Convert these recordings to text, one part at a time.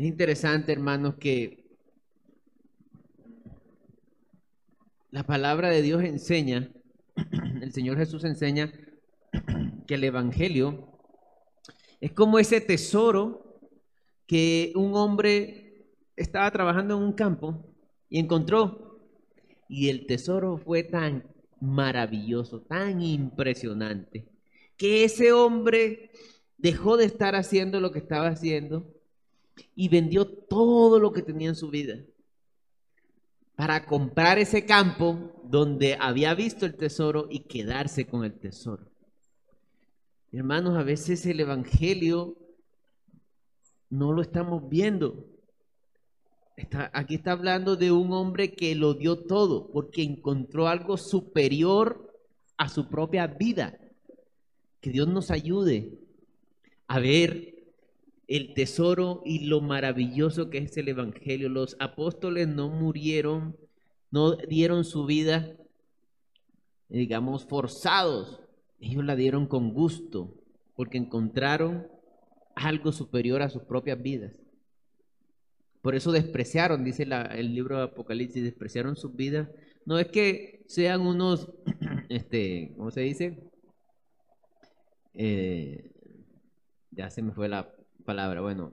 Es interesante, hermanos, que la palabra de Dios enseña, el Señor Jesús enseña que el Evangelio es como ese tesoro que un hombre estaba trabajando en un campo y encontró. Y el tesoro fue tan maravilloso, tan impresionante, que ese hombre dejó de estar haciendo lo que estaba haciendo y vendió todo lo que tenía en su vida para comprar ese campo donde había visto el tesoro y quedarse con el tesoro. Hermanos, a veces el Evangelio no lo estamos viendo. Aquí está hablando de un hombre que lo dio todo porque encontró algo superior a su propia vida. Que Dios nos ayude a ver el tesoro y lo maravilloso que es el Evangelio. Los apóstoles no murieron, no dieron su vida, digamos, forzados. Ellos la dieron con gusto, porque encontraron algo superior a sus propias vidas. Por eso despreciaron, dice el libro de Apocalipsis, despreciaron sus vidas. No es que sean unos, este, ¿cómo se dice? Eh, ya se me fue la palabra, bueno,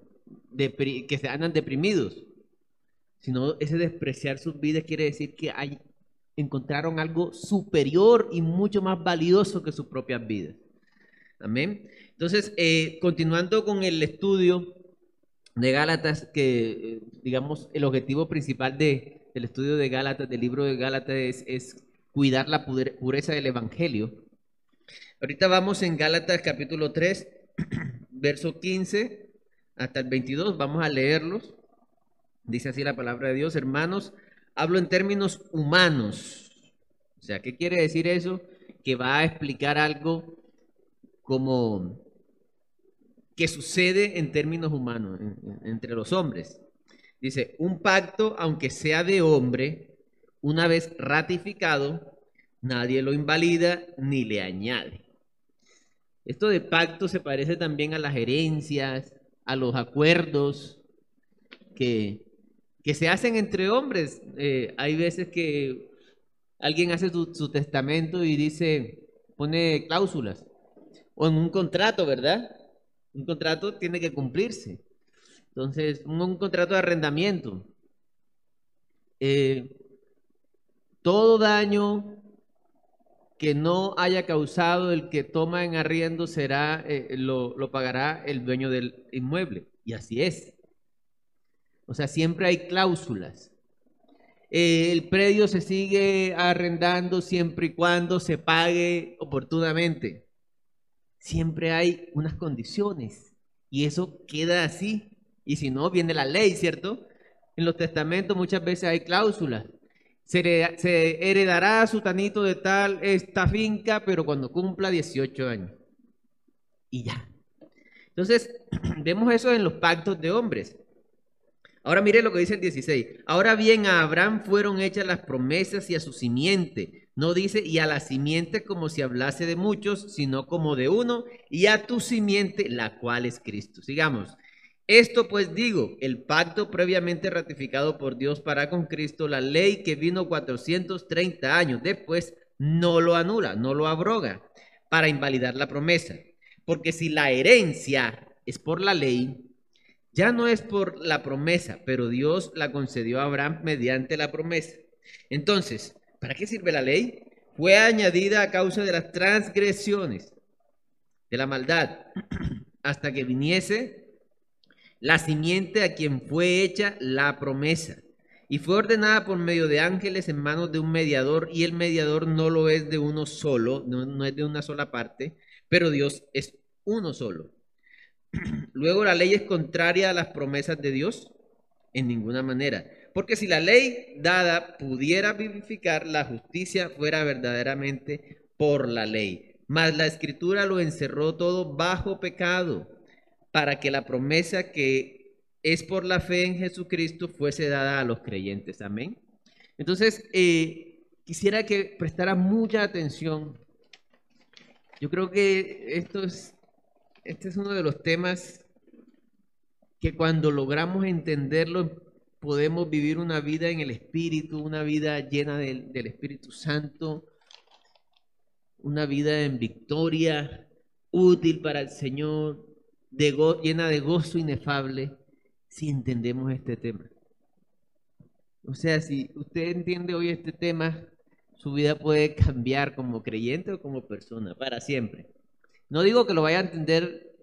que se andan deprimidos, sino ese despreciar sus vidas quiere decir que hay, encontraron algo superior y mucho más valioso que sus propias vidas. Amén. Entonces, eh, continuando con el estudio de Gálatas, que eh, digamos el objetivo principal de, del estudio de Gálatas, del libro de Gálatas, es, es cuidar la pureza del Evangelio. Ahorita vamos en Gálatas capítulo 3, verso 15 hasta el 22, vamos a leerlos. Dice así la palabra de Dios, hermanos, hablo en términos humanos. O sea, ¿qué quiere decir eso? Que va a explicar algo como que sucede en términos humanos, entre los hombres. Dice, un pacto, aunque sea de hombre, una vez ratificado, nadie lo invalida ni le añade. Esto de pacto se parece también a las herencias, a los acuerdos que, que se hacen entre hombres. Eh, hay veces que alguien hace su, testamento y dice, pone cláusulas, o en un contrato, ¿verdad? Un contrato tiene que cumplirse. Entonces, un, contrato de arrendamiento. Eh, todo daño que no haya causado el que toma en arriendo será, eh, lo, pagará el dueño del inmueble. Y así es. O sea, siempre hay cláusulas. Eh, el predio se sigue arrendando siempre y cuando se pague oportunamente. Siempre hay unas condiciones y eso queda así. Y si no, viene la ley, ¿cierto? En los testamentos muchas veces hay cláusulas se, heredará su tanito de tal esta finca, pero cuando cumpla 18 años. Y ya. Entonces, vemos eso en los pactos de hombres. Ahora mire lo que dice el 16. Ahora bien, a Abraham fueron hechas las promesas y a su simiente. No dice y a la simiente como si hablase de muchos, sino como de uno, y a tu simiente, la cual es Cristo. Sigamos. Esto pues digo, el pacto previamente ratificado por Dios para con Cristo, la ley que vino 430 años después, no lo anula, no lo abroga para invalidar la promesa. Porque si la herencia es por la ley, ya no es por la promesa, pero Dios la concedió a Abraham mediante la promesa. Entonces, ¿para qué sirve la ley? Fue añadida a causa de las transgresiones, de la maldad, hasta que viniese la simiente a quien fue hecha la promesa. Y fue ordenada por medio de ángeles en manos de un mediador, y el mediador no lo es de uno solo, no, es de una sola parte, pero Dios es uno solo. Luego la ley es contraria a las promesas de Dios en ninguna manera. Porque si la ley dada pudiera vivificar, la justicia fuera verdaderamente por la ley. Mas la escritura lo encerró todo bajo pecado para que la promesa que es por la fe en Jesucristo fuese dada a los creyentes. Amén. Entonces, eh, quisiera que prestara mucha atención. Yo creo que esto es, este es uno de los temas que cuando logramos entenderlo podemos vivir una vida en el Espíritu, una vida llena del, Espíritu Santo, una vida en victoria, útil para el Señor, llena de gozo inefable, si entendemos este tema. O sea, si usted entiende hoy este tema, su vida puede cambiar como creyente o como persona, para siempre. No digo que lo vaya a entender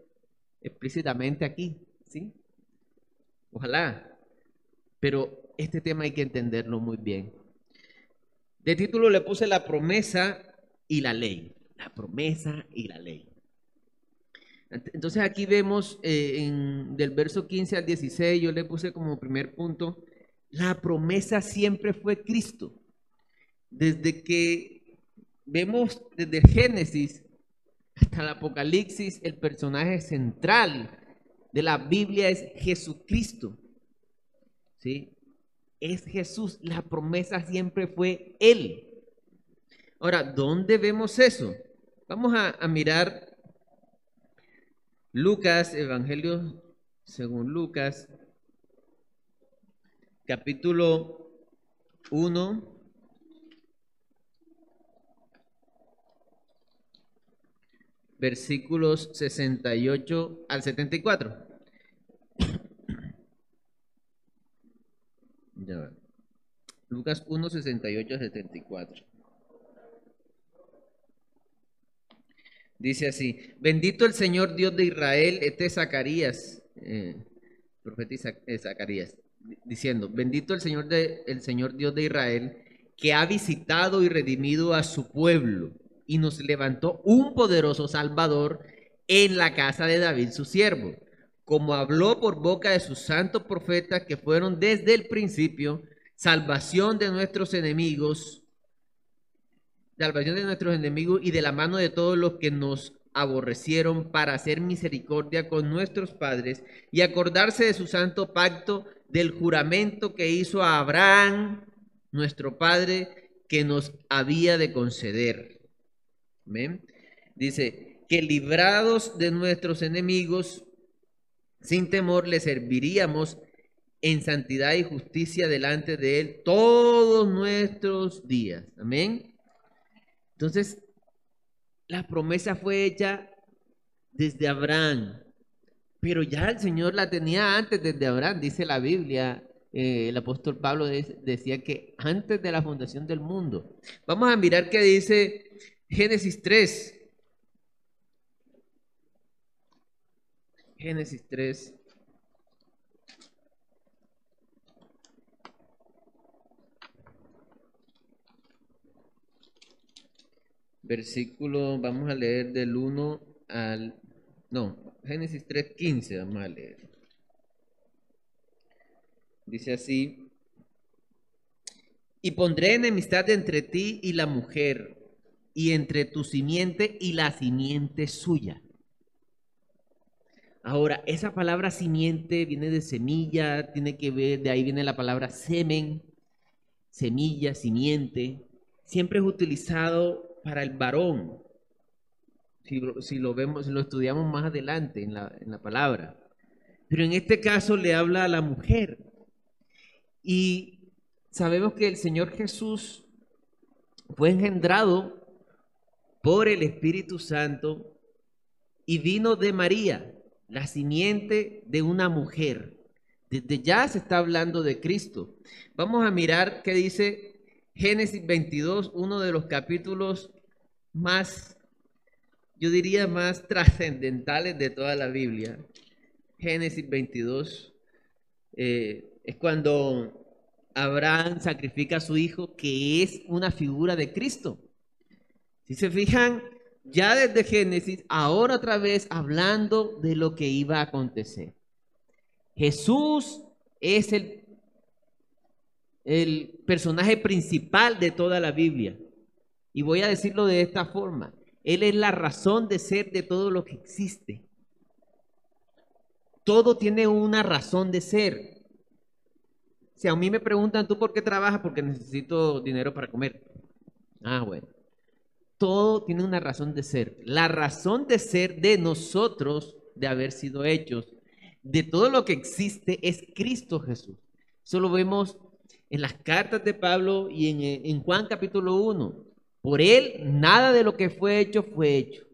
explícitamente aquí, ¿sí? Ojalá, pero este tema hay que entenderlo muy bien. De título le puse la promesa y la ley. La promesa y la ley. Entonces aquí vemos eh, del verso 15 al 16, yo le puse como primer punto, la promesa siempre fue Cristo. Desde que vemos desde Génesis hasta el Apocalipsis, el personaje central de la Biblia es Jesucristo. ¿Sí? Es Jesús, la promesa siempre fue Él. Ahora, ¿dónde vemos eso? Vamos a, a mirar Lucas, Evangelio según Lucas, capítulo 1. Versículos 68 al 74. Lucas 1, 68 74. Dice así, bendito el Señor Dios de Israel, este es Zacarías, eh, profeta eh, Zacarías, diciendo, bendito el Señor, de, el Señor Dios de Israel, que ha visitado y redimido a su pueblo y nos levantó un poderoso Salvador en la casa de David, su siervo, como habló por boca de sus santos profetas que fueron desde el principio salvación de nuestros enemigos, salvación de nuestros enemigos y de la mano de todos los que nos aborrecieron para hacer misericordia con nuestros padres y acordarse de su santo pacto del juramento que hizo a Abraham, nuestro padre, que nos había de conceder. Dice, que librados de nuestros enemigos, sin temor le serviríamos en santidad y justicia delante de Él todos nuestros días. Amén. Entonces, la promesa fue hecha desde Abraham, pero ya el Señor la tenía antes desde Abraham, dice la Biblia. Eh, el apóstol Pablo decía que antes de la fundación del mundo. Vamos a mirar qué dice Génesis 3. Génesis 3. Versículo, vamos a leer del 1 al... No, Génesis 3.15, vamos a leer. Dice así, y pondré enemistad entre ti y la mujer, y entre tu simiente y la simiente suya. Ahora, esa palabra simiente viene de semilla, tiene que ver, de ahí viene la palabra semen, semilla, simiente. Siempre es utilizado para el varón. Si lo, vemos, si lo estudiamos más adelante en la, en la palabra. Pero en este caso le habla a la mujer. Y sabemos que el Señor Jesús fue engendrado por el Espíritu Santo y vino de María la simiente de una mujer. Desde ya se está hablando de Cristo. Vamos a mirar qué dice Génesis 22, uno de los capítulos más, yo diría, más trascendentales de toda la Biblia. Génesis 22 eh, es cuando Abraham sacrifica a su hijo, que es una figura de Cristo. Si se fijan, ya desde Génesis, ahora otra vez hablando de lo que iba a acontecer. Jesús es el, el personaje principal de toda la Biblia. Y voy a decirlo de esta forma. Él es la razón de ser de todo lo que existe. Todo tiene una razón de ser. Si a mí me preguntan, ¿tú por qué trabajas? Porque necesito dinero para comer. Ah, bueno. Todo tiene una razón de ser. La razón de ser de nosotros, de haber sido hechos, de todo lo que existe, es Cristo Jesús. Eso lo vemos en las cartas de Pablo y en, en Juan capítulo 1. Por él, nada de lo que fue hecho fue hecho.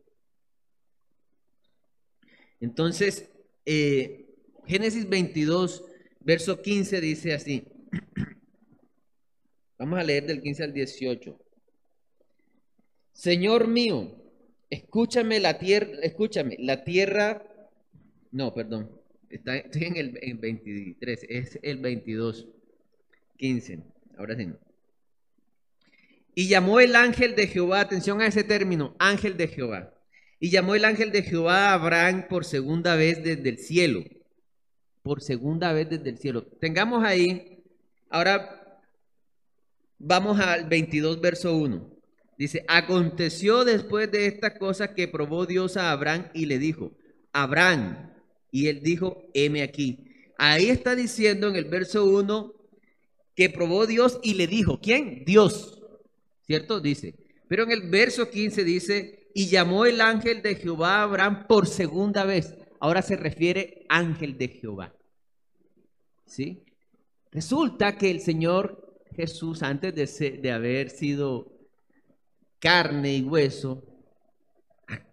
Entonces, eh, Génesis 22, verso 15 dice así. Vamos a leer del 15 al 18. Señor mío, escúchame la tierra, escúchame, la tierra, no, perdón, estoy en el 23, es el 22, 15, ahora sí. Y llamó el ángel de Jehová, atención a ese término, ángel de Jehová. Y llamó el ángel de Jehová a Abraham por segunda vez desde el cielo. Por segunda vez desde el cielo. Tengamos ahí, ahora vamos al 22, verso 1. Dice, aconteció después de estas cosas que probó Dios a Abraham y le dijo, Abraham, y él dijo, heme aquí. Ahí está diciendo en el verso 1 que probó Dios y le dijo, ¿quién? Dios, ¿cierto? Dice. Pero en el verso 15 dice, y llamó el ángel de Jehová a Abraham por segunda vez. Ahora se refiere ángel de Jehová. ¿Sí? Resulta que el Señor Jesús, antes de, de haber sido carne y hueso,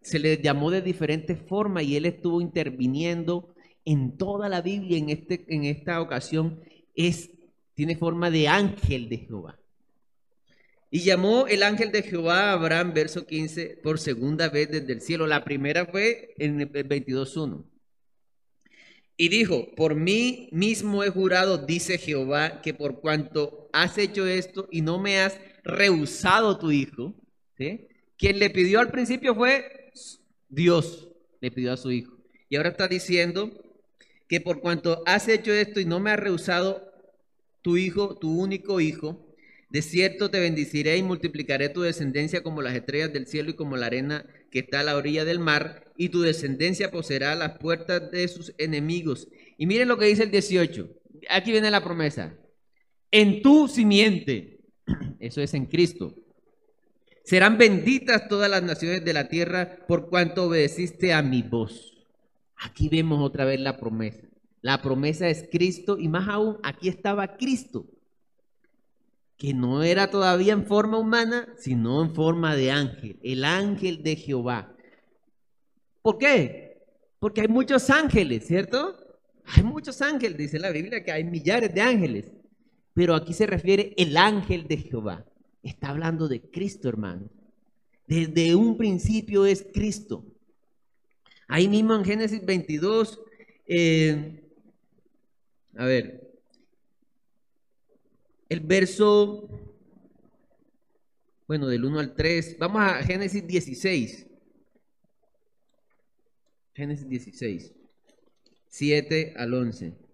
se le llamó de diferentes formas y él estuvo interviniendo en toda la Biblia en, este, en esta ocasión. Es, tiene forma de ángel de Jehová. Y llamó el ángel de Jehová a Abraham, verso 15, por segunda vez desde el cielo. La primera fue en el 22.1. Y dijo, por mí mismo he jurado, dice Jehová, que por cuanto has hecho esto y no me has rehusado tu hijo, quien le pidió al principio fue Dios, le pidió a su hijo. Y ahora está diciendo que por cuanto has hecho esto y no me has rehusado tu hijo, tu único hijo, de cierto te bendiciré y multiplicaré tu descendencia como las estrellas del cielo y como la arena que está a la orilla del mar, y tu descendencia poseerá las puertas de sus enemigos. Y miren lo que dice el 18. Aquí viene la promesa. En tu simiente, eso es en Cristo, serán benditas todas las naciones de la tierra por cuanto obedeciste a mi voz. Aquí vemos otra vez la promesa. La promesa es Cristo y más aún, aquí estaba Cristo que no era todavía en forma humana, sino en forma de ángel, el ángel de Jehová. ¿Por qué? Porque hay muchos ángeles, ¿cierto? Hay muchos ángeles, dice la Biblia que hay millares de ángeles, pero aquí se refiere el ángel de Jehová. Está hablando de Cristo, hermano. Desde un principio es Cristo. Ahí mismo en Génesis 22, eh, a ver, el verso, bueno, del 1 al 3. Vamos a Génesis 16. Génesis 16, 7 al 11.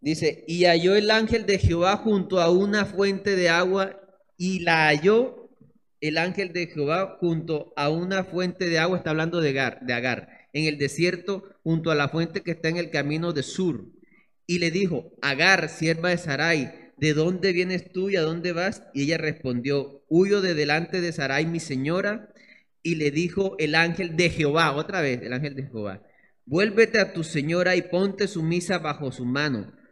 Dice, y halló el ángel de Jehová junto a una fuente de agua y la halló el ángel de Jehová junto a una fuente de agua, está hablando de Agar, de Agar, en el desierto junto a la fuente que está en el camino de Sur y le dijo, Agar, sierva de Sarai, ¿de dónde vienes tú y a dónde vas? Y ella respondió, huyo de delante de Sarai, mi señora. Y le dijo el ángel de Jehová, otra vez el ángel de Jehová, vuélvete a tu señora y ponte sumisa bajo su mano.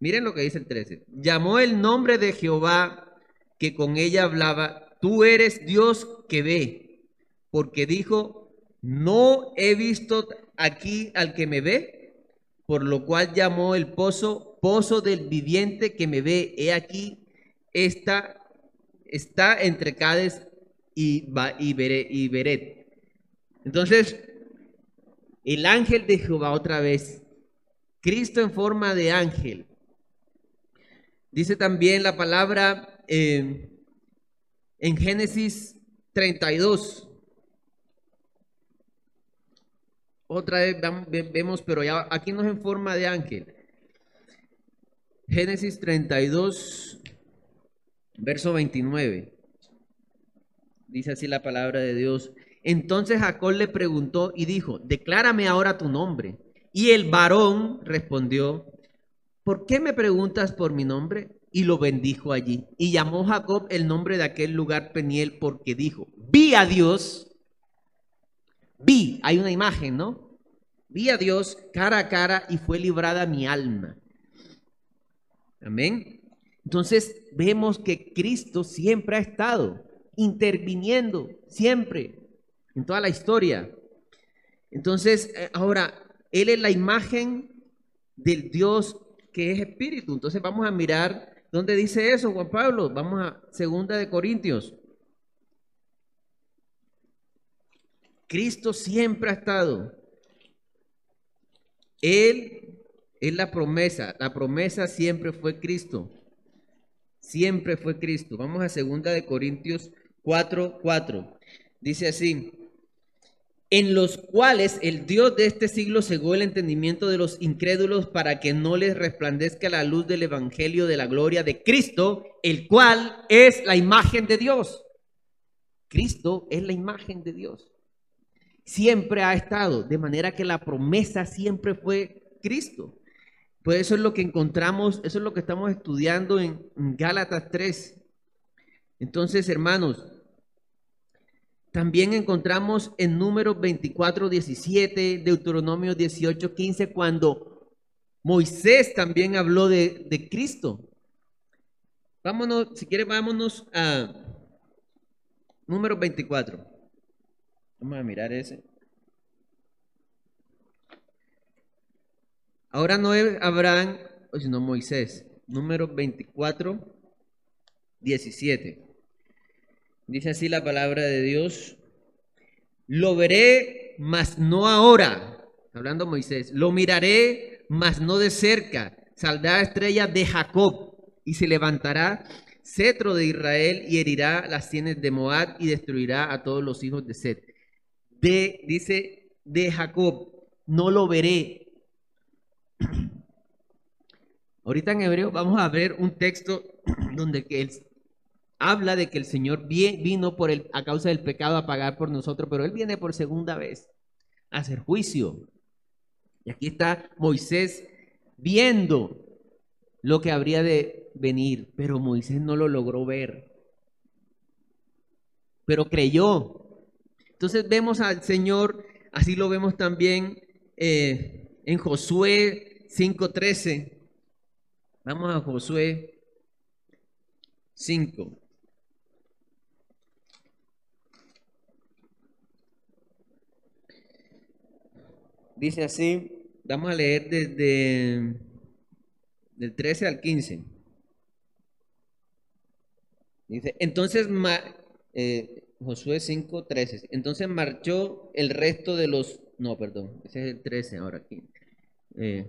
miren lo que dice el 13, llamó el nombre de Jehová que con ella hablaba, tú eres Dios que ve, porque dijo, no he visto aquí al que me ve por lo cual llamó el pozo pozo del viviente que me ve. He aquí, esta está entre Cades y, y, y Beret. Entonces, el ángel de Jehová otra vez Cristo en forma de ángel. Dice también la palabra eh, en Génesis 32. Otra vez vemos, pero ya aquí no es en forma de ángel. Génesis 32, verso 29. Dice así la palabra de Dios. Entonces Jacob le preguntó y dijo, declárame ahora tu nombre. Y el varón respondió, ¿por qué me preguntas por mi nombre? Y lo bendijo allí. Y llamó Jacob el nombre de aquel lugar Peniel porque dijo, vi a Dios, vi, hay una imagen, ¿no? Vi a Dios cara a cara y fue librada mi alma. Amén. Entonces vemos que Cristo siempre ha estado interviniendo, siempre, en toda la historia. Entonces, eh, ahora, Él es la imagen del Dios que es espíritu. Entonces vamos a mirar dónde dice eso, Juan Pablo. Vamos a segunda de Corintios. Cristo siempre ha estado. Él es la promesa. La promesa siempre fue Cristo. Siempre fue Cristo. Vamos a segunda de Corintios 4, 4. Dice así, en los cuales el Dios de este siglo cegó el entendimiento de los incrédulos para que no les resplandezca la luz del Evangelio de la gloria de Cristo, el cual es la imagen de Dios. Cristo es la imagen de Dios. Siempre ha estado, de manera que la promesa siempre fue Cristo. Pues eso es lo que encontramos, eso es lo que estamos estudiando en Gálatas 3. Entonces, hermanos, también encontramos en números 24, 17, Deuteronomio 18, 15, cuando Moisés también habló de, Cristo. Vámonos, si quiere, vámonos a números 24. Vamos a mirar ese. Ahora no es Abraham, sino Moisés. Número 24, 17. Dice así la palabra de Dios. Lo veré, mas no ahora. Hablando Moisés. Lo miraré, mas no de cerca. Saldrá estrella de Jacob y se levantará cetro de Israel y herirá las sienes de Moab y destruirá a todos los hijos de Set. De, dice, de Jacob, no lo veré, Ahorita en hebreo vamos a ver un texto donde él habla de que el Señor vino por el, a causa del pecado a pagar por nosotros, pero Él viene por segunda vez a hacer juicio. Y aquí está Moisés viendo lo que habría de venir, pero Moisés no lo logró ver, pero creyó. Entonces vemos al Señor, así lo vemos también eh, en Josué 5.13. Vamos a Josué 5. Dice así, vamos a leer desde del 13 al 15. Dice, entonces eh, Josué 5, 13. Entonces marchó el resto de los, no, perdón, ese es el 13 ahora aquí. Eh,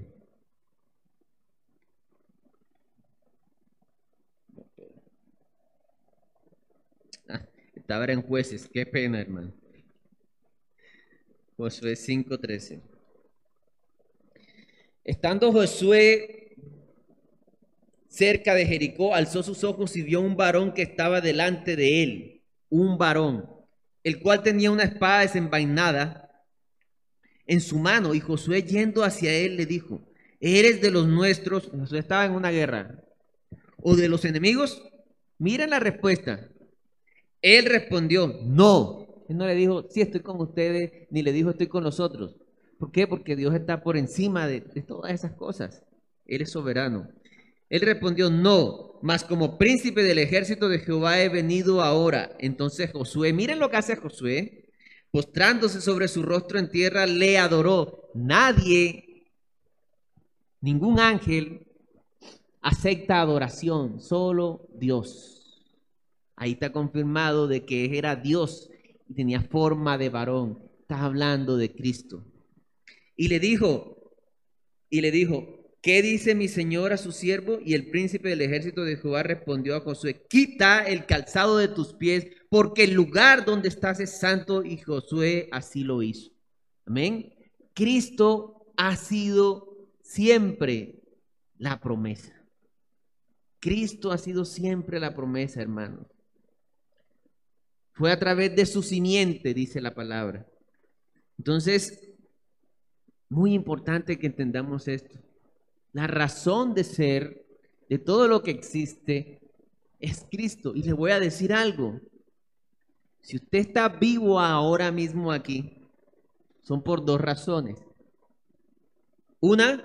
Estaba en jueces, qué pena, hermano. Josué 5:13. Estando Josué cerca de Jericó, alzó sus ojos y vio un varón que estaba delante de él, un varón, el cual tenía una espada desenvainada en su mano, y Josué yendo hacia él le dijo, ¿eres de los nuestros? Josué estaba en una guerra. ¿O de los enemigos? Miren la respuesta. Él respondió, no. Él no le dijo, sí estoy con ustedes, ni le dijo, estoy con nosotros. ¿Por qué? Porque Dios está por encima de, todas esas cosas. Él es soberano. Él respondió, no, mas como príncipe del ejército de Jehová he venido ahora. Entonces Josué, miren lo que hace Josué, postrándose sobre su rostro en tierra, le adoró. Nadie, ningún ángel acepta adoración, solo Dios. Ahí está confirmado de que era Dios y tenía forma de varón. Está hablando de Cristo. Y le dijo, y le dijo, ¿qué dice mi señor a su siervo? Y el príncipe del ejército de Jehová respondió a Josué, quita el calzado de tus pies, porque el lugar donde estás es santo, y Josué así lo hizo. Amén. Cristo ha sido siempre la promesa. Cristo ha sido siempre la promesa, hermanos. Fue a través de su simiente, dice la palabra. Entonces, muy importante que entendamos esto. La razón de ser de todo lo que existe es Cristo. Y le voy a decir algo. Si usted está vivo ahora mismo aquí, son por dos razones. Una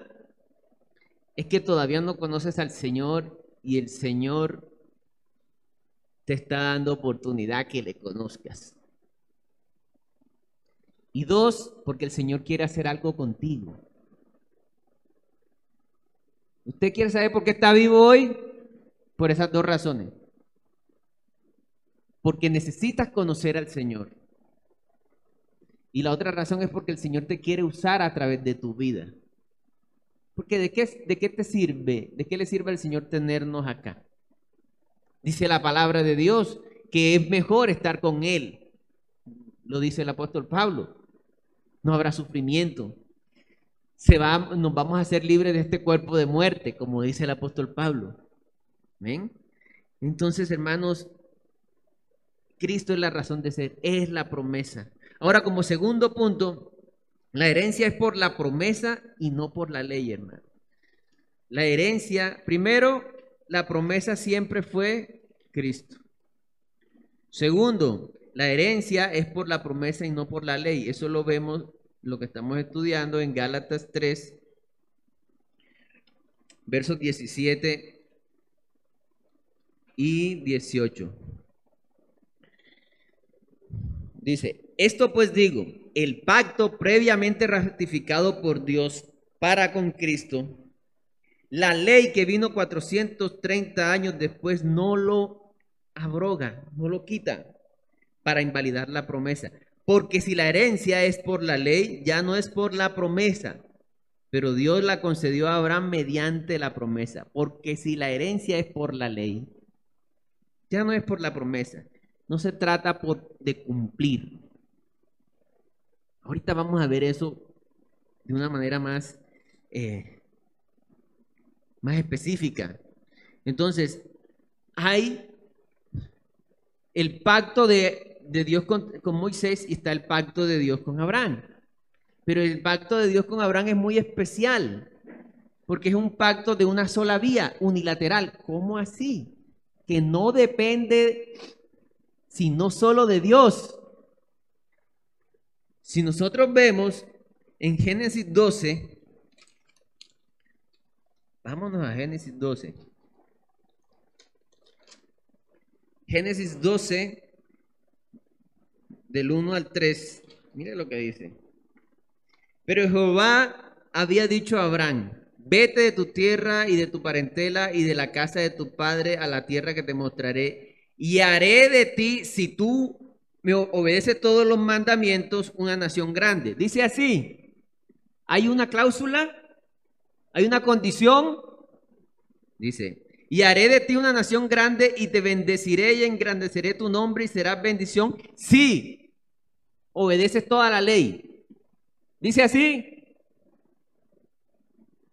es que todavía no conoces al Señor y el Señor te está dando oportunidad que le conozcas. Y dos, porque el Señor quiere hacer algo contigo. ¿Usted quiere saber por qué está vivo hoy? Por esas dos razones. Porque necesitas conocer al Señor. Y la otra razón es porque el Señor te quiere usar a través de tu vida. Porque ¿de qué, de qué te sirve? ¿De qué le sirve al Señor tenernos acá? Dice la palabra de Dios que es mejor estar con Él. Lo dice el apóstol Pablo. No habrá sufrimiento. Se nos vamos a hacer libres de este cuerpo de muerte, como dice el apóstol Pablo. ¿Ven? Entonces, hermanos, Cristo es la razón de ser, es la promesa. Ahora, como segundo punto, la herencia es por la promesa y no por la ley, hermano. La herencia, primero, la promesa siempre fue Cristo. Segundo, la herencia es por la promesa y no por la ley. Eso lo vemos, lo que estamos estudiando en Gálatas 3, versos 17 y 18. Dice, esto pues digo, el pacto previamente ratificado por Dios para con Cristo, la ley que vino 430 años después no lo abroga, no lo quita para invalidar la promesa. Porque si la herencia es por la ley, ya no es por la promesa, pero Dios la concedió a Abraham mediante la promesa. Porque si la herencia es por la ley, ya no es por la promesa. No se trata por, de cumplir. Ahorita vamos a ver eso de una manera más, eh, más específica. Entonces, hay el pacto de, Dios con, con Moisés y está el pacto de Dios con Abraham. Pero el pacto de Dios con Abraham es muy especial, porque es un pacto de una sola vía, unilateral. ¿Cómo así? Que no depende sino solo de Dios. Si nosotros vemos en Génesis 12, vámonos a Génesis 12. Génesis 12, del 1 al 3, mire lo que dice. Pero Jehová había dicho a Abraham, vete de tu tierra y de tu parentela y de la casa de tu padre a la tierra que te mostraré y haré de ti, si tú me obedeces todos los mandamientos, una nación grande. Dice así, hay una cláusula, hay una condición, dice, y haré de ti una nación grande y te bendeciré y engrandeceré tu nombre y serás bendición si obedeces toda la ley. Dice así,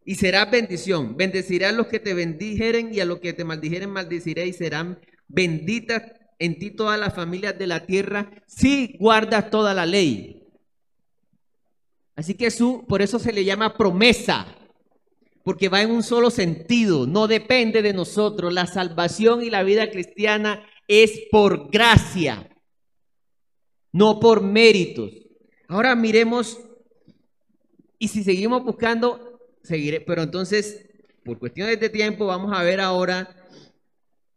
y serás bendición. Bendeciré a los que te bendijeren y a los que te maldijeren maldiciré y serán benditas en ti todas las familias de la tierra si guardas toda la ley. Así que su, por eso se le llama promesa, porque va en un solo sentido, no depende de nosotros. La salvación y la vida cristiana es por gracia, no por méritos. Ahora miremos, y si seguimos buscando, seguiré, pero entonces, por cuestiones de tiempo, vamos a ver ahora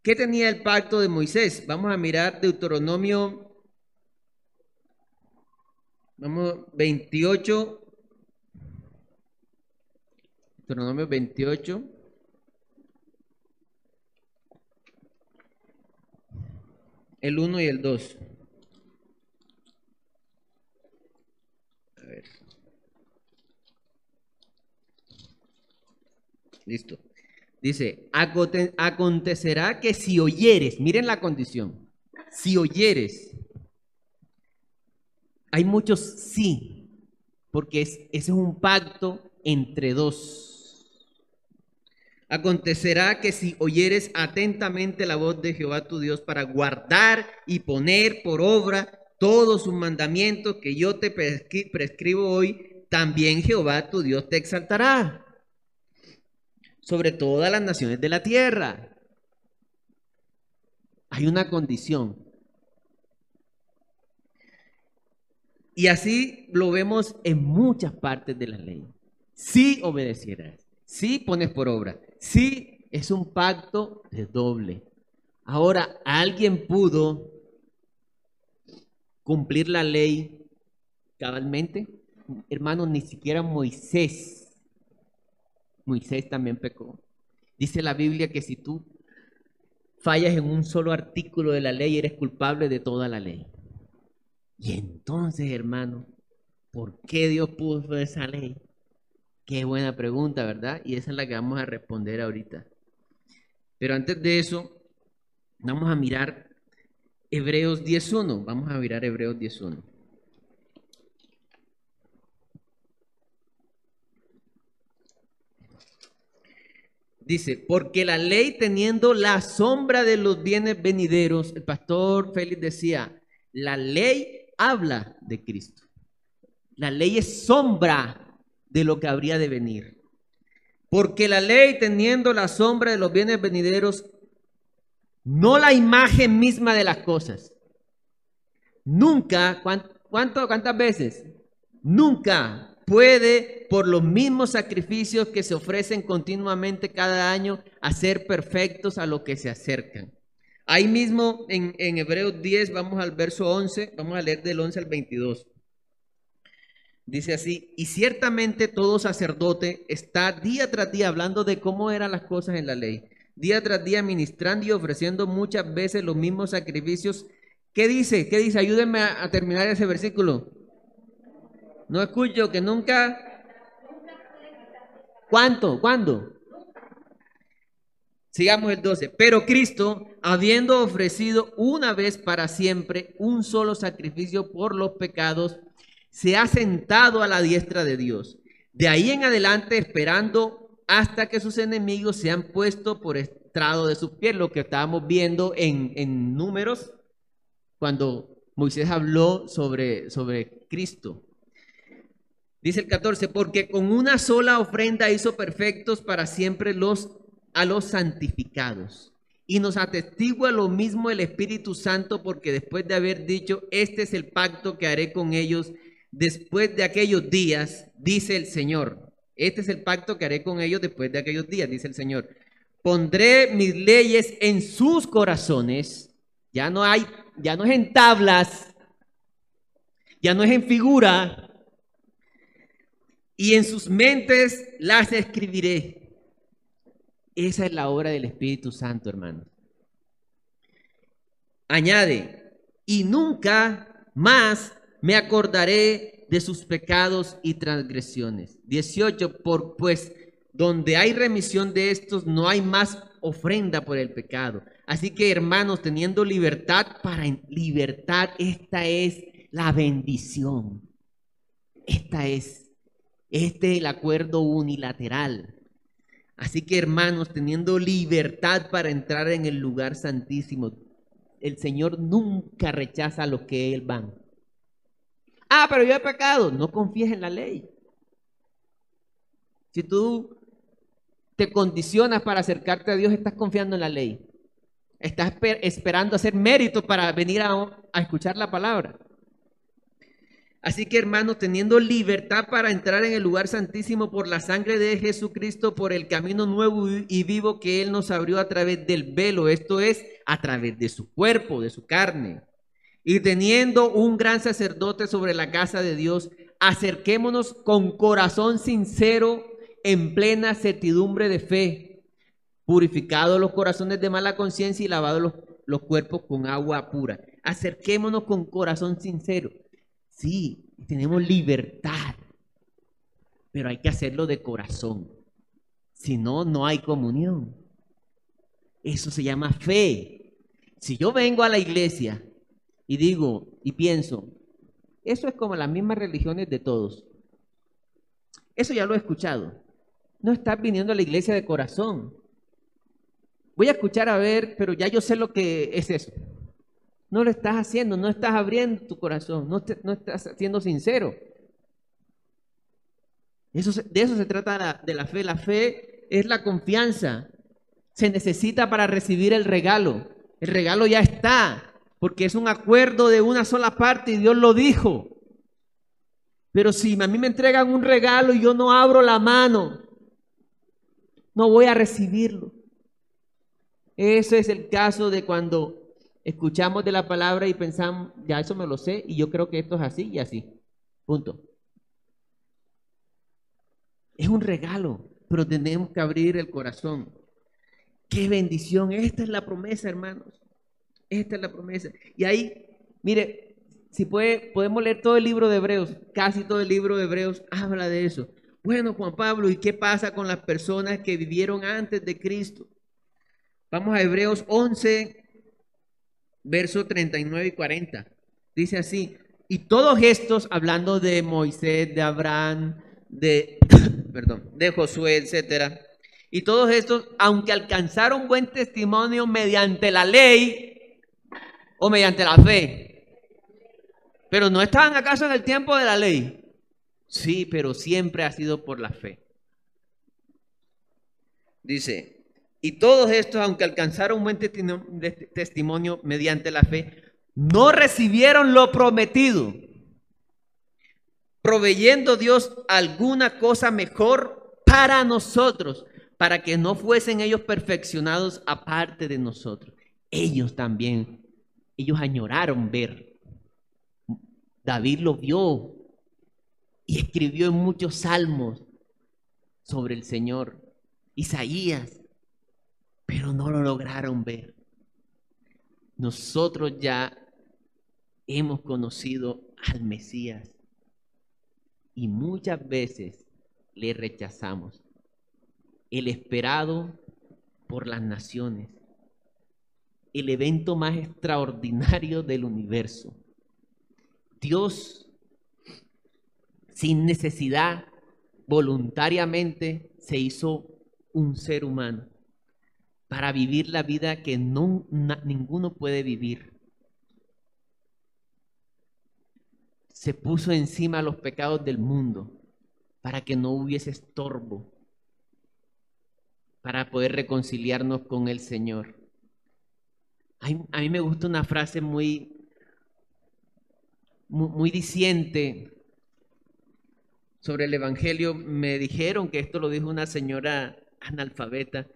¿Qué tenía el pacto de Moisés? Vamos a mirar Deuteronomio vamos, 28. Deuteronomio 28. El 1 y el 2. A ver. Listo. Dice, acontecerá que si oyeres, miren la condición, si oyeres, hay muchos sí, porque es, ese es un pacto entre dos. Acontecerá que si oyeres atentamente la voz de Jehová tu Dios para guardar y poner por obra todos sus mandamientos que yo te prescribo hoy, también Jehová tu Dios te exaltará sobre todas las naciones de la tierra. Hay una condición. Y así lo vemos en muchas partes de la ley. Si obedecieras, si pones por obra, si es un pacto de doble. Ahora, ¿alguien pudo cumplir la ley cabalmente? Hermanos, ni siquiera Moisés Moisés también pecó. Dice la Biblia que si tú fallas en un solo artículo de la ley, eres culpable de toda la ley. Y entonces, hermano, ¿por qué Dios puso esa ley? Qué buena pregunta, ¿verdad? Y esa es la que vamos a responder ahorita. Pero antes de eso, vamos a mirar Hebreos 10.1. Vamos a mirar Hebreos 10.1. Dice, porque la ley teniendo la sombra de los bienes venideros, el pastor Félix decía, la ley habla de Cristo. La ley es sombra de lo que habría de venir. Porque la ley teniendo la sombra de los bienes venideros, no la imagen misma de las cosas. Nunca, ¿cuánto, ¿cuántas veces? Nunca puede, por los mismos sacrificios que se ofrecen continuamente cada año, hacer perfectos a lo que se acercan. Ahí mismo en, en Hebreos 10, vamos al verso 11, vamos a leer del 11 al 22. Dice así, y ciertamente todo sacerdote está día tras día hablando de cómo eran las cosas en la ley, día tras día ministrando y ofreciendo muchas veces los mismos sacrificios. ¿Qué dice? ¿Qué dice? Ayúdenme a terminar ese versículo. No escucho que nunca. ¿Cuánto? ¿Cuándo? Sigamos el 12. Pero Cristo, habiendo ofrecido una vez para siempre un solo sacrificio por los pecados, se ha sentado a la diestra de Dios. De ahí en adelante, esperando hasta que sus enemigos se han puesto por estrado de su piel, lo que estábamos viendo en, en números, cuando Moisés habló sobre, sobre Cristo. Dice el 14, porque con una sola ofrenda hizo perfectos para siempre los a los santificados. Y nos atestigua lo mismo el Espíritu Santo, porque después de haber dicho, este es el pacto que haré con ellos después de aquellos días, dice el Señor. Este es el pacto que haré con ellos después de aquellos días, dice el Señor. Pondré mis leyes en sus corazones. Ya no hay, ya no es en tablas, ya no es en figura, y en sus mentes las escribiré. Esa es la obra del Espíritu Santo, hermano. Añade, y nunca más me acordaré de sus pecados y transgresiones. 18, por pues donde hay remisión de estos, no hay más ofrenda por el pecado. Así que hermanos, teniendo libertad para libertad, esta es la bendición. Esta es este es el acuerdo unilateral. Así que hermanos, teniendo libertad para entrar en el lugar santísimo, el Señor nunca rechaza a los que Él van. Ah, pero yo he pecado. No confíes en la ley. Si tú te condicionas para acercarte a Dios, estás confiando en la ley. Estás esperando hacer mérito para venir a, a escuchar la palabra. Así que hermanos, teniendo libertad para entrar en el lugar santísimo por la sangre de Jesucristo, por el camino nuevo y vivo que Él nos abrió a través del velo, esto es, a través de su cuerpo, de su carne. Y teniendo un gran sacerdote sobre la casa de Dios, acerquémonos con corazón sincero, en plena certidumbre de fe, purificados los corazones de mala conciencia y lavados los, los cuerpos con agua pura. Acerquémonos con corazón sincero. Sí, tenemos libertad, pero hay que hacerlo de corazón. Si no, no hay comunión. Eso se llama fe. Si yo vengo a la iglesia y digo y pienso, eso es como las mismas religiones de todos. Eso ya lo he escuchado. No estás viniendo a la iglesia de corazón. Voy a escuchar a ver, pero ya yo sé lo que es eso. No lo estás haciendo, no estás abriendo tu corazón, no, estás siendo sincero. Eso, de eso se trata de la fe. La fe es la confianza. Se necesita para recibir el regalo. El regalo ya está, porque es un acuerdo de una sola parte y Dios lo dijo. Pero si a mí me entregan un regalo y yo no abro la mano, no voy a recibirlo. Ese es el caso de cuando escuchamos de la palabra y pensamos, ya eso me lo sé y yo creo que esto es así y así. Punto. Es un regalo, pero tenemos que abrir el corazón. Qué bendición. Esta es la promesa, hermanos. Esta es la promesa. Y ahí, mire, si puede, podemos leer todo el libro de Hebreos, casi todo el libro de Hebreos habla de eso. Bueno, Juan Pablo, ¿y qué pasa con las personas que vivieron antes de Cristo? Vamos a Hebreos 11, verso 39 y 40. Dice así, y todos estos, hablando de Moisés, de Abraham, de, perdón, de Josué, etcétera, y todos estos, aunque alcanzaron buen testimonio mediante la ley o mediante la fe, pero no estaban acaso en el tiempo de la ley. Sí, pero siempre ha sido por la fe. Dice, y todos estos, aunque alcanzaron un buen testimonio mediante la fe, no recibieron lo prometido, proveyendo Dios alguna cosa mejor para nosotros, para que no fuesen ellos perfeccionados aparte de nosotros. Ellos también, ellos añoraron ver. David lo vio y escribió en muchos salmos sobre el Señor. Isaías pero no lo lograron ver. Nosotros ya hemos conocido al Mesías y muchas veces le rechazamos. El esperado por las naciones, el evento más extraordinario del universo. Dios, sin necesidad, voluntariamente se hizo un ser humano para vivir la vida que no, ninguno puede vivir. Se puso encima los pecados del mundo para que no hubiese estorbo, para poder reconciliarnos con el Señor. A mí me gusta una frase muy, muy, muy diciente sobre el Evangelio. Me dijeron que esto lo dijo una señora analfabeta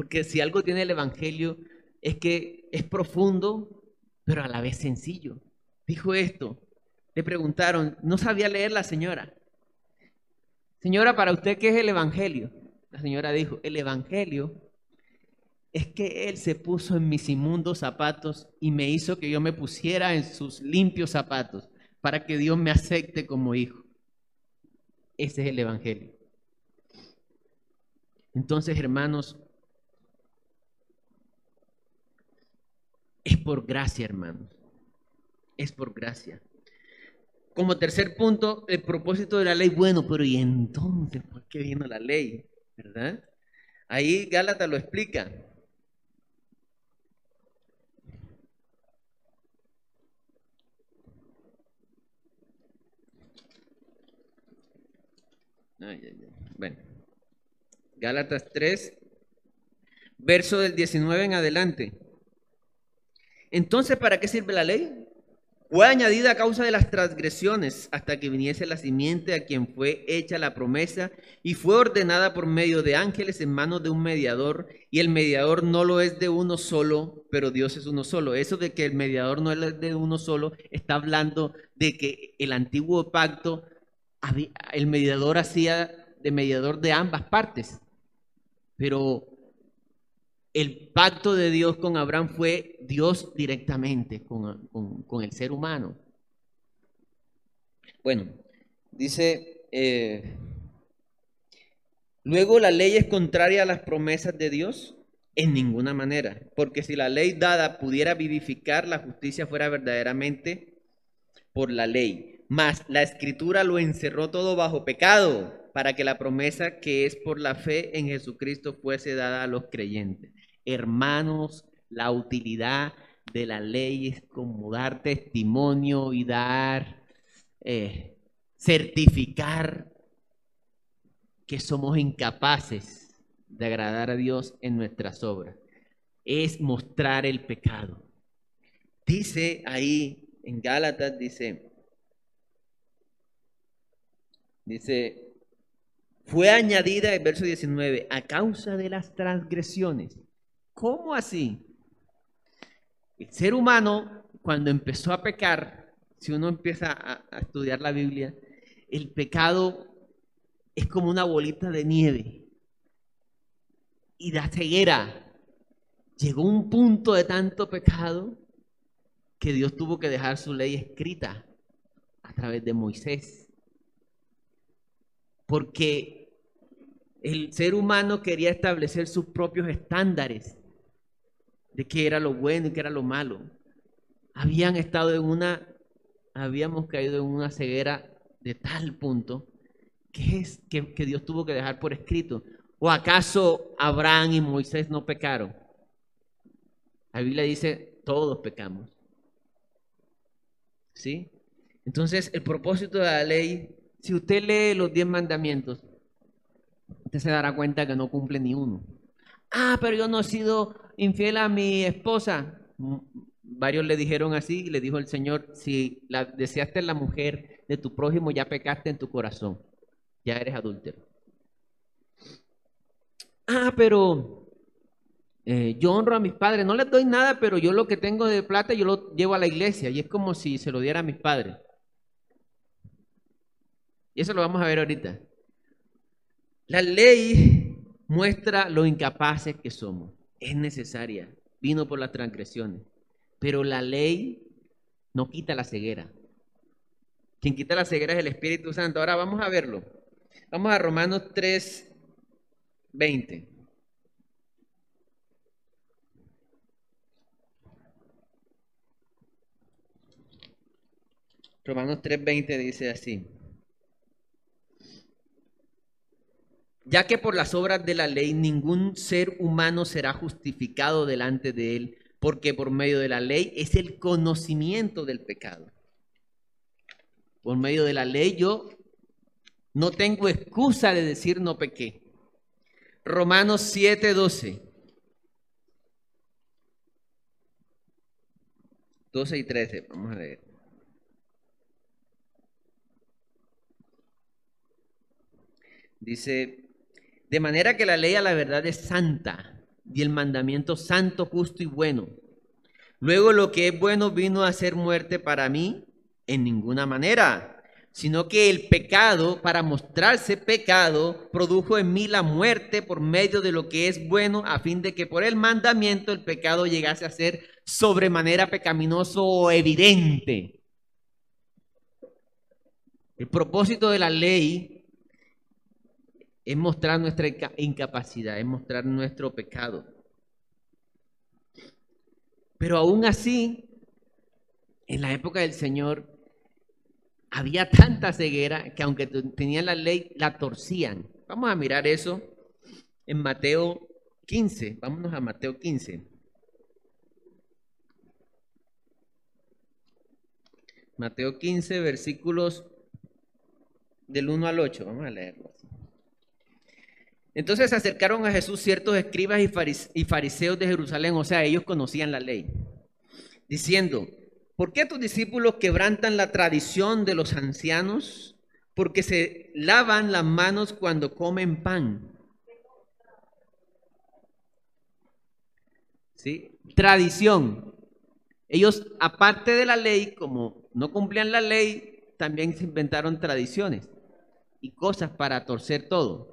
porque si algo tiene el Evangelio es que es profundo, pero a la vez sencillo. Dijo esto. Le preguntaron, no sabía leer la señora. Señora, ¿para usted qué es el Evangelio? La señora dijo, el Evangelio es que Él se puso en mis inmundos zapatos y me hizo que yo me pusiera en sus limpios zapatos para que Dios me acepte como hijo. Ese es el Evangelio. Entonces, hermanos, Es por gracia, hermanos. Es por gracia. Como tercer punto, el propósito de la ley, bueno, pero ¿y entonces por qué vino la ley? ¿Verdad? Ahí Gálatas lo explica. Bueno, Gálatas 3, verso del 19 en adelante. Entonces, ¿para qué sirve la ley? Fue añadida a causa de las transgresiones hasta que viniese la simiente a quien fue hecha la promesa y fue ordenada por medio de ángeles en manos de un mediador y el mediador no lo es de uno solo, pero Dios es uno solo. Eso de que el mediador no es de uno solo está hablando de que el antiguo pacto, el mediador hacía de mediador de ambas partes, pero el pacto de Dios con Abraham fue Dios directamente con, el ser humano. Bueno, dice, eh, Luego, ¿la ley es contraria a las promesas de Dios? En ninguna manera, porque si la ley dada pudiera vivificar, la justicia fuera verdaderamente por la ley. Mas la escritura lo encerró todo bajo pecado, para que la promesa que es por la fe en Jesucristo fuese dada a los creyentes. Hermanos, la utilidad de la ley es como dar testimonio y dar, eh, certificar que somos incapaces de agradar a Dios en nuestras obras. Es mostrar el pecado. Dice ahí en Gálatas, dice, dice, fue añadida el verso 19 a causa de las transgresiones. ¿Cómo así? El ser humano, cuando empezó a pecar, si uno empieza a, a estudiar la Biblia, el pecado es como una bolita de nieve. Y la ceguera llegó un punto de tanto pecado que Dios tuvo que dejar su ley escrita a través de Moisés. Porque el ser humano quería establecer sus propios estándares de qué era lo bueno y qué era lo malo. Habían estado en una, habíamos caído en una ceguera de tal punto que es que, que Dios tuvo que dejar por escrito. ¿O acaso Abraham y Moisés no pecaron? La Biblia dice, todos pecamos. ¿Sí? Entonces, el propósito de la ley, si usted lee los diez mandamientos, usted se dará cuenta que no cumple ni uno. Ah, pero yo no he sido infiel a mi esposa. Varios le dijeron así, y le dijo el Señor, si la, deseaste la mujer de tu prójimo, ya pecaste en tu corazón, ya eres adúltero. Ah, pero eh, yo honro a mis padres, no les doy nada, pero yo lo que tengo de plata yo lo llevo a la iglesia y es como si se lo diera a mis padres. Eso lo vamos a ver ahorita. La ley muestra lo incapaces que somos. Es necesaria. Vino por las transgresiones. Pero la ley no quita la ceguera. Quien quita la ceguera es el Espíritu Santo. Ahora vamos a verlo. Vamos a Romanos 3, 20. Romanos 3:20 dice así. Ya que por las obras de la ley ningún ser humano será justificado delante de él, porque por medio de la ley es el conocimiento del pecado. Por medio de la ley yo no tengo excusa de decir no pequé. Romanos 7:12. 12 y 13, vamos a leer. Dice, de manera que la ley a la verdad es santa y el mandamiento santo, justo y bueno. Luego lo que es bueno vino a ser muerte para mí en ninguna manera, sino que el pecado, para mostrarse pecado, produjo en mí la muerte por medio de lo que es bueno, a fin de que por el mandamiento el pecado llegase a ser sobremanera pecaminoso o evidente. El propósito de la ley es mostrar nuestra incapacidad, es mostrar nuestro pecado. Pero aún así, en la época del Señor, había tanta ceguera que aunque tenían la ley, la torcían. Vamos a mirar eso en Mateo 15. Vámonos a Mateo 15. Mateo 15, versículos del 1 al 8. Vamos a leerlo. Entonces se acercaron a Jesús ciertos escribas y fariseos de Jerusalén, o sea, ellos conocían la ley, diciendo, ¿por qué tus discípulos quebrantan la tradición de los ancianos? Porque se lavan las manos cuando comen pan. ¿Sí? Tradición. Ellos, aparte de la ley, como no cumplían la ley, también se inventaron tradiciones y cosas para torcer todo.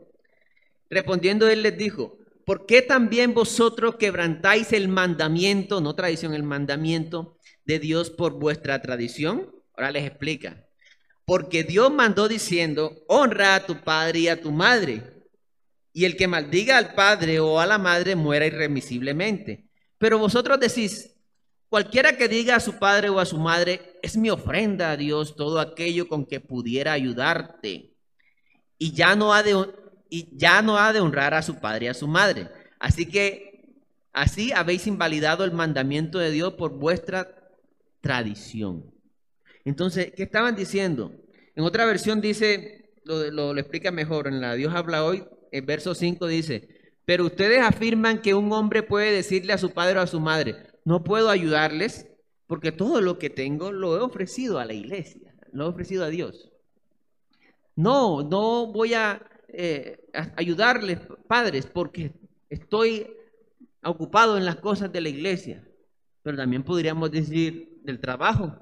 Respondiendo él les dijo, ¿por qué también vosotros quebrantáis el mandamiento, no tradición, el mandamiento de Dios por vuestra tradición? Ahora les explica. Porque Dios mandó diciendo, honra a tu padre y a tu madre, y el que maldiga al padre o a la madre muera irremisiblemente. Pero vosotros decís, cualquiera que diga a su padre o a su madre, es mi ofrenda a Dios todo aquello con que pudiera ayudarte. Y ya no ha de, y ya no ha de honrar a su padre y a su madre. Así que así habéis invalidado el mandamiento de Dios por vuestra tradición. Entonces, ¿qué estaban diciendo? En otra versión dice, lo, explica mejor, en la Dios habla hoy, el verso 5 dice, pero ustedes afirman que un hombre puede decirle a su padre o a su madre, no puedo ayudarles porque todo lo que tengo lo he ofrecido a la iglesia, lo he ofrecido a Dios. No, no voy a, eh, ayudarles, padres, porque estoy ocupado en las cosas de la iglesia. Pero también podríamos decir del trabajo.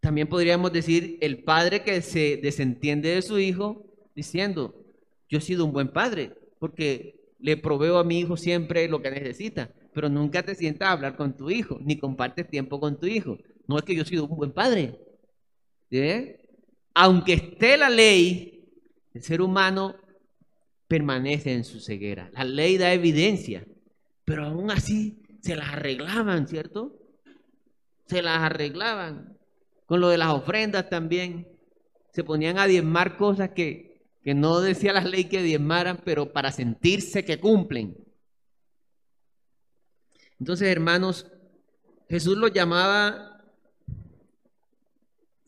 También podríamos decir el padre que se desentiende de su hijo diciendo, yo he sido un buen padre porque le proveo a mi hijo siempre lo que necesita, pero nunca te sientas a hablar con tu hijo, ni compartes tiempo con tu hijo. No es que yo he sido un buen padre. Aunque esté la ley, el ser humano permanece en su ceguera. La ley da evidencia, pero aún así se las arreglaban, ¿cierto? Se las arreglaban. Con lo de las ofrendas también. Se ponían a diezmar cosas que que no decía la ley que diezmaran, pero para sentirse que cumplen. Entonces, hermanos, Jesús los llamaba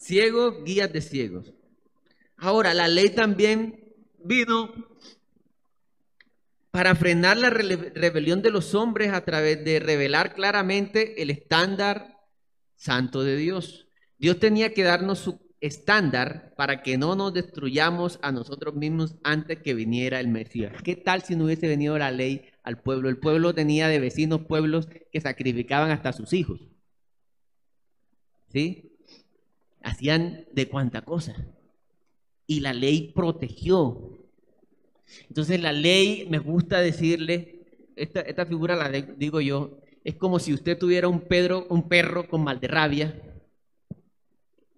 ciegos, guías de ciegos. Ahora, la ley también vino para frenar la rebelión de los hombres a través de revelar claramente el estándar santo de Dios. Dios tenía que darnos su estándar para que no nos destruyamos a nosotros mismos antes que viniera el Mesías. ¿Qué tal si no hubiese venido la ley al pueblo? El pueblo tenía de vecinos pueblos que sacrificaban hasta sus hijos. ¿Sí? Hacían de cuanta cosa. Y la ley protegió. Entonces la ley, me gusta decirle, esta, esta figura la digo yo, es como si usted tuviera un, Pedro, un perro con mal de rabia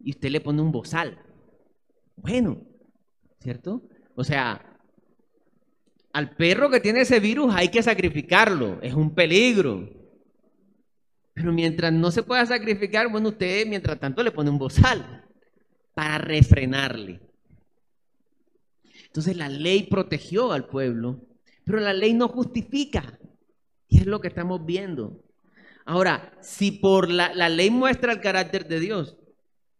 y usted le pone un bozal. Bueno, ¿cierto? O sea, al perro que tiene ese virus hay que sacrificarlo, es un peligro. Pero mientras no se pueda sacrificar, bueno, usted mientras tanto le pone un bozal para refrenarle. Entonces la ley protegió al pueblo, pero la ley no justifica. Y es lo que estamos viendo. Ahora, si por la, la ley muestra el carácter de Dios,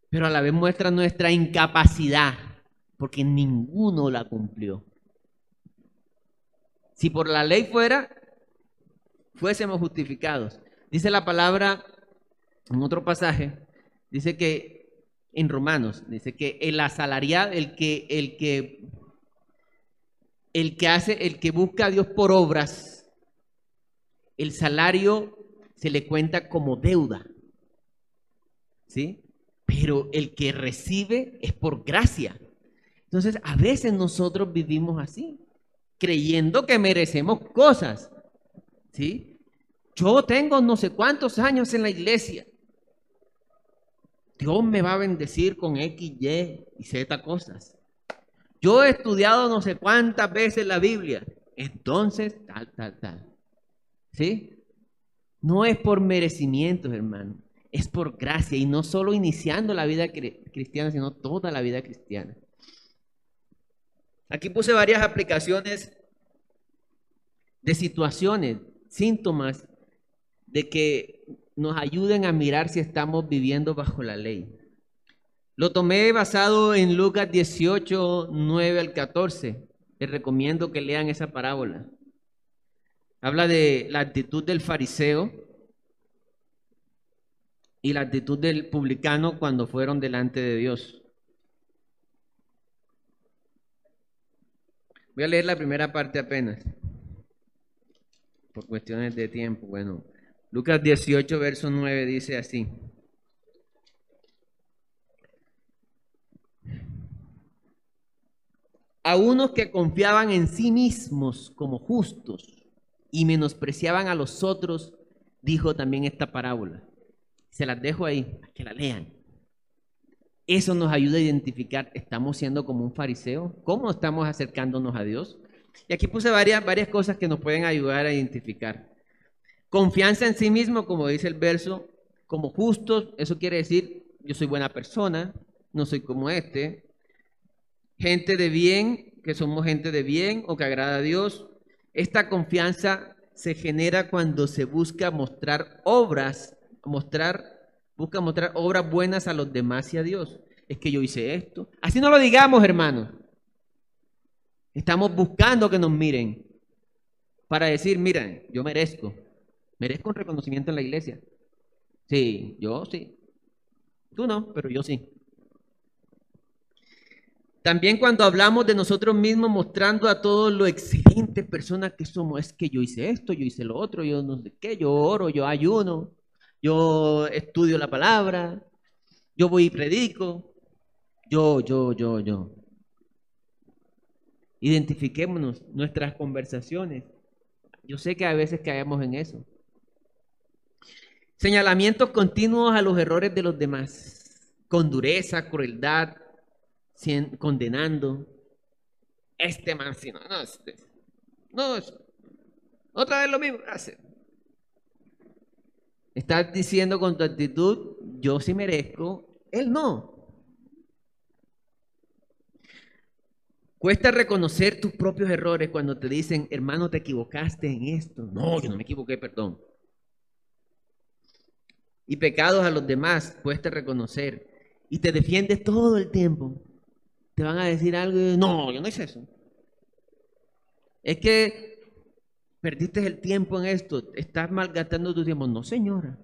pero a la vez muestra nuestra incapacidad, porque ninguno la cumplió. Si por la ley fuera, fuésemos justificados. Dice la palabra en otro pasaje, dice que en Romanos, dice que el asalariado, el que, el que, el que hace, el que busca a Dios por obras, el salario se le cuenta como deuda. ¿Sí? pero el que recibe es por gracia. Entonces, a veces nosotros vivimos así, creyendo que merecemos cosas. ¿Sí? Yo tengo no sé cuántos años en la iglesia. Dios me va a bendecir con X, Y y Z cosas. Yo he estudiado no sé cuántas veces la Biblia. Entonces, tal, tal, tal. ¿Sí? No es por merecimientos, hermano es por gracia y no solo iniciando la vida cristiana, sino toda la vida cristiana. Aquí puse varias aplicaciones de situaciones, síntomas de que nos ayuden a mirar si estamos viviendo bajo la ley. Lo tomé basado en Lucas 18, 9 al 14. Les recomiendo que lean esa parábola. Habla de la actitud del fariseo y la actitud del publicano cuando fueron delante de Dios. Voy a leer la primera parte apenas, por cuestiones de tiempo. Bueno, Lucas 18, verso 9 dice así. A unos que confiaban en sí mismos como justos y menospreciaban a los otros, dijo también esta parábola. Se las dejo ahí, que la lean. Eso nos ayuda a identificar, ¿estamos siendo como un fariseo? ¿Cómo estamos acercándonos a Dios? Y aquí puse varias, varias cosas que nos pueden ayudar a identificar. Confianza en sí mismo, como dice el verso, como justos, eso quiere decir, yo soy buena persona, no soy como este. Gente de bien, que somos gente de bien o que agrada a Dios. Esta confianza se genera cuando se busca mostrar obras, mostrar, busca mostrar obras buenas a los demás y a Dios. Es que yo hice esto. Así no lo digamos, hermanos. Estamos buscando que nos miren para decir, miren, yo merezco. Merezco un reconocimiento en la iglesia. Sí, yo sí. Tú no, pero yo sí. También cuando hablamos de nosotros mismos mostrando a todos lo excelentes personas que somos, es que yo hice esto, yo hice lo otro, yo no sé qué, yo oro, yo ayuno, yo estudio la palabra, yo voy y predico, yo, yo, yo, yo. Identifiquémonos nuestras conversaciones. Yo sé que a veces caemos en eso. Señalamientos continuos a los errores de los demás, con dureza, crueldad, condenando. Este man, no, no, este, no, otra vez lo mismo. Estás diciendo con tu actitud, yo sí merezco, él no. Cuesta reconocer tus propios errores cuando te dicen, hermano, te equivocaste en esto. No, yo no me equivoqué, perdón y pecados a los demás, cuesta reconocer. Y te defiendes todo el tiempo. Te van a decir algo y no, yo no hice eso. Es que perdiste el tiempo en esto, estás malgastando tu tiempo. No, señora.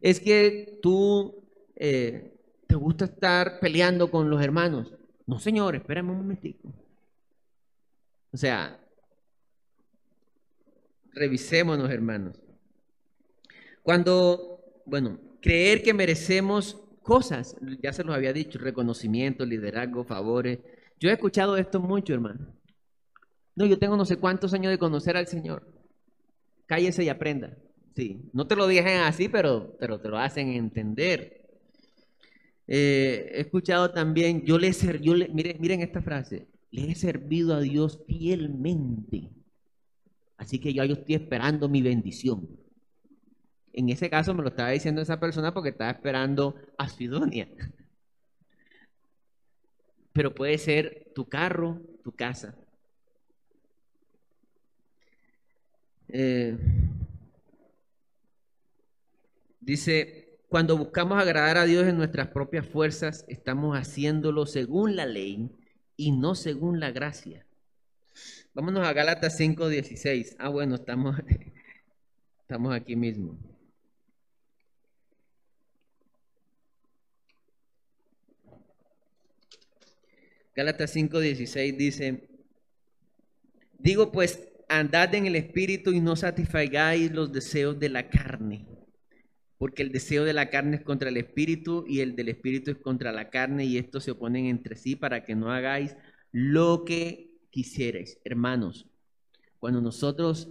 Es que tú eh, te gusta estar peleando con los hermanos. No, señor, espérame un momentico. O sea, revisémonos, hermanos. Cuando, bueno, creer que merecemos cosas, ya se los había dicho, reconocimiento, liderazgo, favores. Yo he escuchado esto mucho, hermano. No, yo tengo no sé cuántos años de conocer al Señor. Cállese y aprenda. Sí, no te lo dije así, pero, te lo hacen entender. Eh, he escuchado también, yo le yo le, miren, miren esta frase, le he servido a Dios fielmente. Así que yo, yo estoy esperando mi bendición. En ese caso me lo estaba diciendo esa persona porque estaba esperando a Sidonia. Pero puede ser tu carro, tu casa. Eh, dice, cuando buscamos agradar a Dios en nuestras propias fuerzas, estamos haciéndolo según la ley y no según la gracia. Vámonos a Gálatas 5:16. Ah, bueno, estamos, estamos aquí mismo. Gálatas 5:16 dice, digo pues, andad en el espíritu y no satisfagáis los deseos de la carne, porque el deseo de la carne es contra el espíritu y el del espíritu es contra la carne y estos se oponen entre sí para que no hagáis lo que quisierais. Hermanos, cuando nosotros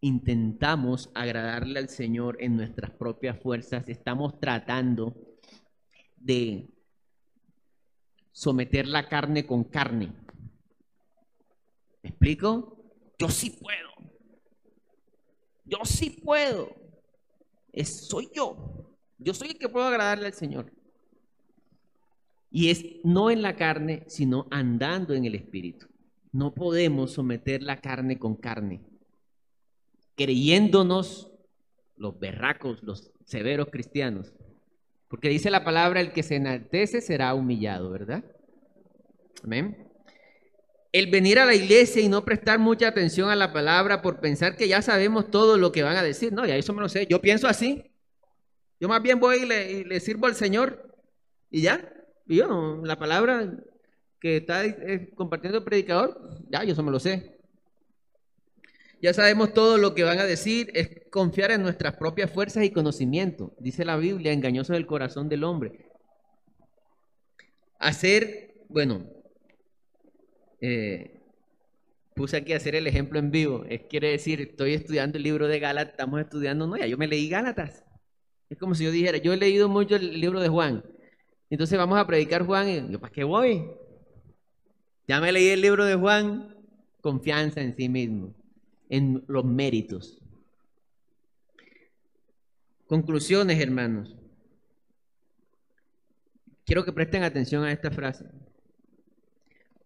intentamos agradarle al Señor en nuestras propias fuerzas, estamos tratando de someter la carne con carne. ¿Me explico? Yo sí puedo. Yo sí puedo. Es, soy yo. Yo soy el que puedo agradarle al Señor. Y es no en la carne, sino andando en el Espíritu. No podemos someter la carne con carne, creyéndonos los berracos, los severos cristianos, porque dice la palabra, el que se enaltece será humillado, ¿verdad? Amén. El venir a la iglesia y no prestar mucha atención a la palabra por pensar que ya sabemos todo lo que van a decir. No, ya eso me lo sé. Yo pienso así. Yo más bien voy y le, sirvo al Señor y ya. Y yo la palabra que está eh, compartiendo el predicador, ya yo eso me lo sé. Ya sabemos todo lo que van a decir, es confiar en nuestras propias fuerzas y conocimiento. Dice la Biblia, engañoso del corazón del hombre. Hacer, bueno, eh, puse aquí hacer el ejemplo en vivo. Es quiere decir, estoy estudiando el libro de Gálatas, estamos estudiando, no, ya yo me leí Gálatas. Es como si yo dijera, yo he leído mucho el libro de Juan. Entonces vamos a predicar Juan y yo, ¿para qué voy? Ya me leí el libro de Juan, confianza en sí mismo, en los méritos. Conclusiones, hermanos. Quiero que presten atención a esta frase.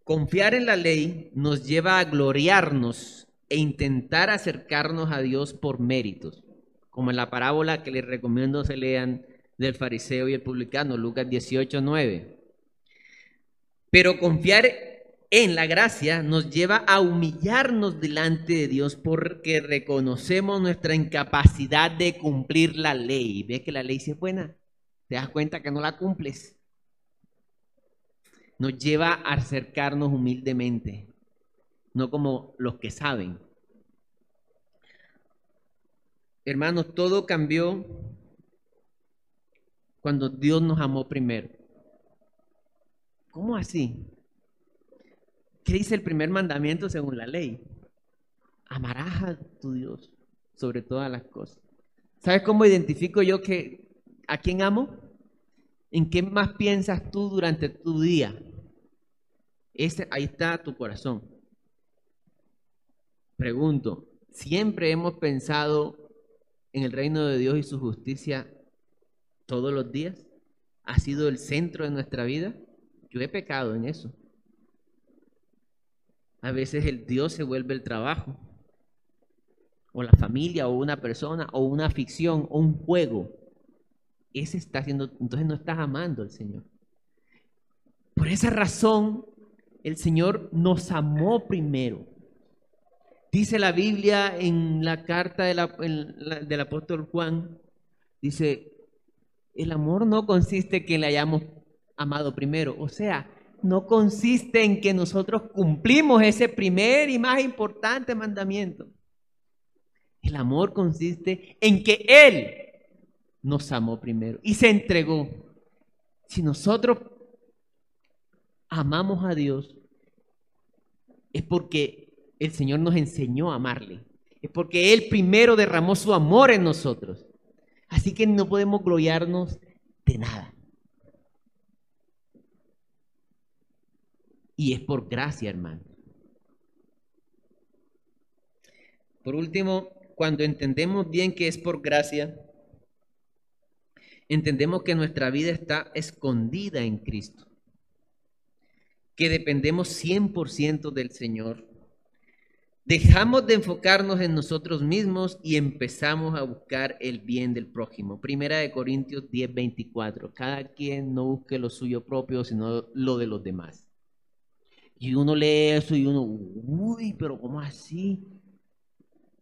Confiar en la ley nos lleva a gloriarnos e intentar acercarnos a Dios por méritos, como en la parábola que les recomiendo se lean del fariseo y el publicano, Lucas 18, 9. Pero confiar en la gracia nos lleva a humillarnos delante de Dios porque reconocemos nuestra incapacidad de cumplir la ley. ¿Ves que la ley es buena? ¿Te das cuenta que no la cumples? Nos lleva a acercarnos humildemente, no como los que saben. Hermanos, todo cambió cuando Dios nos amó primero. ¿Cómo así? ¿Qué dice el primer mandamiento según la ley? Amarás a tu Dios sobre todas las cosas. ¿Sabes cómo identifico yo que a quién amo? ¿En qué más piensas tú durante tu día? Ese, ahí está tu corazón. Pregunto, ¿siempre hemos pensado en el reino de Dios y su justicia todos los días? ¿Ha sido el centro de nuestra vida? Yo he pecado en eso. A veces el Dios se vuelve el trabajo, o la familia, o una persona, o una ficción, o un juego. Ese está haciendo, entonces no estás amando al Señor. Por esa razón, el Señor nos amó primero. Dice la Biblia en la carta del apóstol Juan, dice, el amor no consiste que le hayamos amado primero. O sea, no consiste en que nosotros cumplimos ese primer y más importante mandamiento. El amor consiste en que Él nos amó primero y se entregó. Si nosotros amamos a Dios, es porque el Señor nos enseñó a amarle. Es porque Él primero derramó su amor en nosotros. Así que no podemos gloriarnos de nada. Y es por gracia, hermano. Por último, cuando entendemos bien que es por gracia, entendemos que nuestra vida está escondida en Cristo, que dependemos 100% del Señor Dejamos de enfocarnos en nosotros mismos y empezamos a buscar el bien del prójimo. Primera de Corintios 10, 24. Cada quien no busque lo suyo propio, sino lo de los demás. Y uno lee eso y uno, uy, pero ¿cómo así?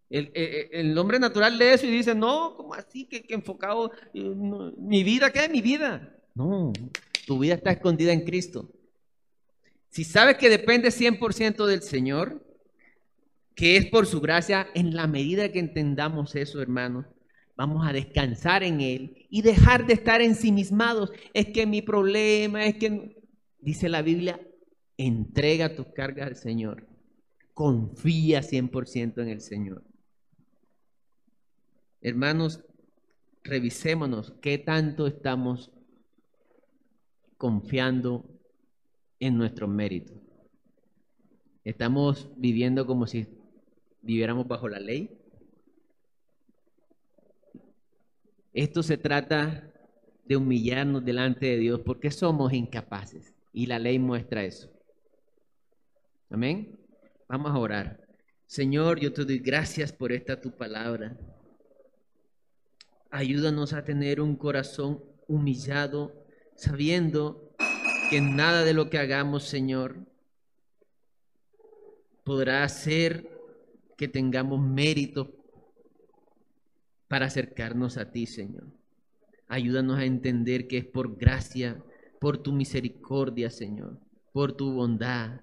El, hombre natural lee eso y dice, no, ¿cómo así? Que, enfocado, eh, mi vida, ¿qué es mi vida? No, tu vida está escondida en Cristo. Si sabes que depende 100% del Señor, que es por su gracia, en la medida que entendamos eso, hermanos, vamos a descansar en Él y dejar de estar ensimismados. Es que mi problema es que, dice la Biblia, entrega tus cargas al Señor. Confía 100% en el Señor. Hermanos, revisémonos qué tanto estamos confiando en nuestros méritos. Estamos viviendo como si viviéramos bajo la ley. Esto se trata de humillarnos delante de Dios porque somos incapaces y la ley muestra eso. Amén. Vamos a orar. Señor, yo te doy gracias por esta tu palabra. Ayúdanos a tener un corazón humillado, sabiendo que nada de lo que hagamos, Señor, podrá hacer que tengamos mérito para acercarnos a ti, Señor. Ayúdanos a entender que es por gracia, por tu misericordia, Señor, por tu bondad,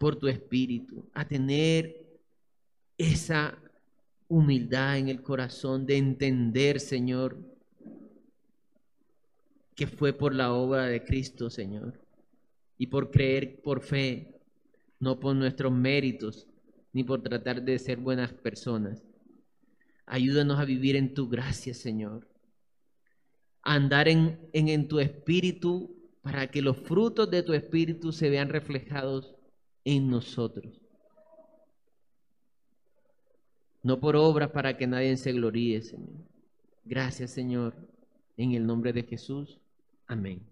por tu espíritu, a tener esa humildad en el corazón de entender, Señor, que fue por la obra de Cristo, Señor, y por creer por fe, no por nuestros méritos, ni por tratar de ser buenas personas. Ayúdanos a vivir en tu gracia, Señor. A andar en, en, tu espíritu para que los frutos de tu espíritu se vean reflejados en nosotros. No por obras para que nadie se gloríe, Señor. Gracias, Señor, en el nombre de Jesús. Amén.